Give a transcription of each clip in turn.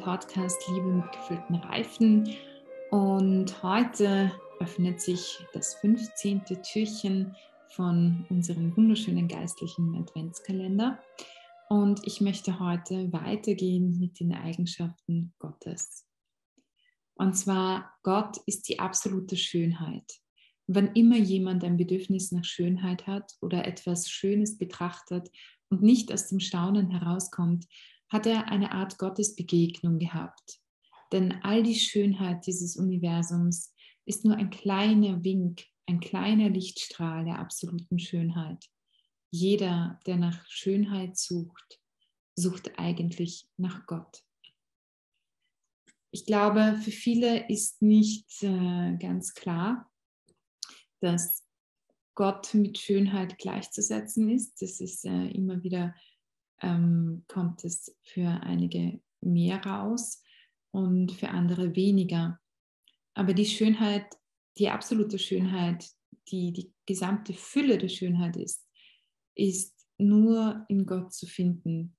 Podcast Liebe mit gefüllten Reifen. Und heute öffnet sich das 15. Türchen von unserem wunderschönen geistlichen Adventskalender. Und ich möchte heute weitergehen mit den Eigenschaften Gottes. Und zwar, Gott ist die absolute Schönheit. Wann immer jemand ein Bedürfnis nach Schönheit hat oder etwas Schönes betrachtet und nicht aus dem Staunen herauskommt, hat er eine Art Gottesbegegnung gehabt. Denn all die Schönheit dieses Universums ist nur ein kleiner Wink, ein kleiner Lichtstrahl der absoluten Schönheit. Jeder, der nach Schönheit sucht, sucht eigentlich nach Gott. Ich glaube, für viele ist nicht äh, ganz klar, dass Gott mit Schönheit gleichzusetzen ist. Das ist äh, immer wieder ähm, kommt es für einige mehr raus und für andere weniger. Aber die Schönheit, die absolute Schönheit, die die gesamte Fülle der Schönheit ist, ist nur in Gott zu finden.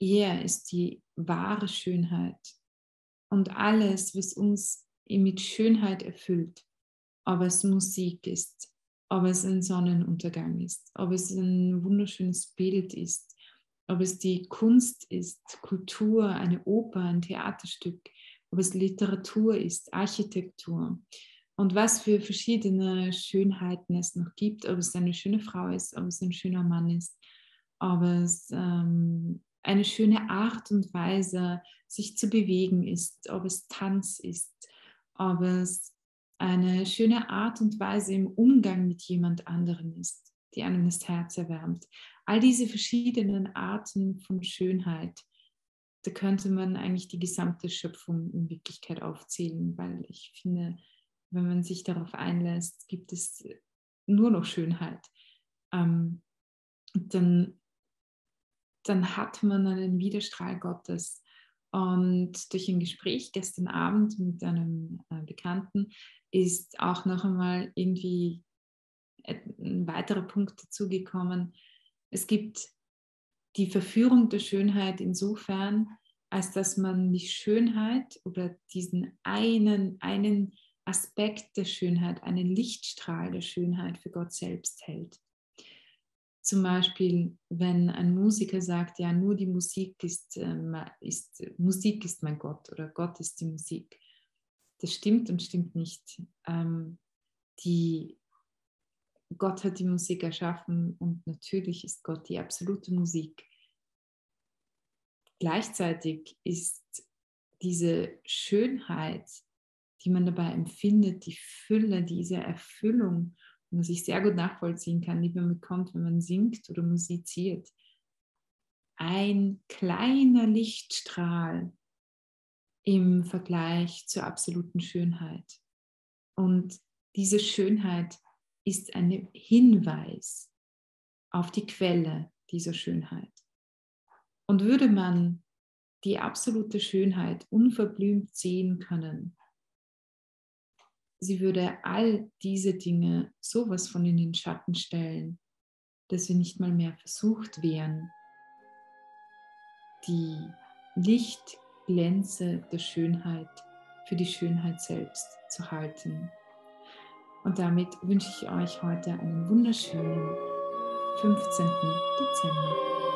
Er ist die wahre Schönheit. Und alles, was uns mit Schönheit erfüllt, ob es Musik ist, ob es ein Sonnenuntergang ist, ob es ein wunderschönes Bild ist, ob es die Kunst ist, Kultur, eine Oper, ein Theaterstück, ob es Literatur ist, Architektur. Und was für verschiedene Schönheiten es noch gibt, ob es eine schöne Frau ist, ob es ein schöner Mann ist, ob es ähm, eine schöne Art und Weise, sich zu bewegen ist, ob es Tanz ist, ob es eine schöne Art und Weise im Umgang mit jemand anderem ist, die einem das Herz erwärmt all diese verschiedenen Arten von Schönheit, da könnte man eigentlich die gesamte Schöpfung in Wirklichkeit aufzählen, weil ich finde, wenn man sich darauf einlässt, gibt es nur noch Schönheit. Ähm, dann, dann hat man einen Widerstrahl Gottes. Und durch ein Gespräch gestern Abend mit einem äh, Bekannten ist auch noch einmal irgendwie ein weiterer Punkt dazugekommen, es gibt die Verführung der Schönheit insofern, als dass man die Schönheit oder diesen einen, einen Aspekt der Schönheit, einen Lichtstrahl der Schönheit für Gott selbst hält. Zum Beispiel, wenn ein Musiker sagt, ja, nur die Musik ist, äh, ist, Musik ist mein Gott oder Gott ist die Musik. Das stimmt und stimmt nicht. Ähm, die Gott hat die Musik erschaffen und natürlich ist Gott die absolute Musik. Gleichzeitig ist diese Schönheit, die man dabei empfindet, die Fülle, diese Erfüllung, was ich sehr gut nachvollziehen kann, die man bekommt, wenn man singt oder musiziert, ein kleiner Lichtstrahl im Vergleich zur absoluten Schönheit. Und diese Schönheit ist ein Hinweis auf die Quelle dieser Schönheit. Und würde man die absolute Schönheit unverblümt sehen können, sie würde all diese Dinge sowas von in den Schatten stellen, dass wir nicht mal mehr versucht wären, die Lichtglänze der Schönheit für die Schönheit selbst zu halten. Und damit wünsche ich euch heute einen wunderschönen 15. Dezember.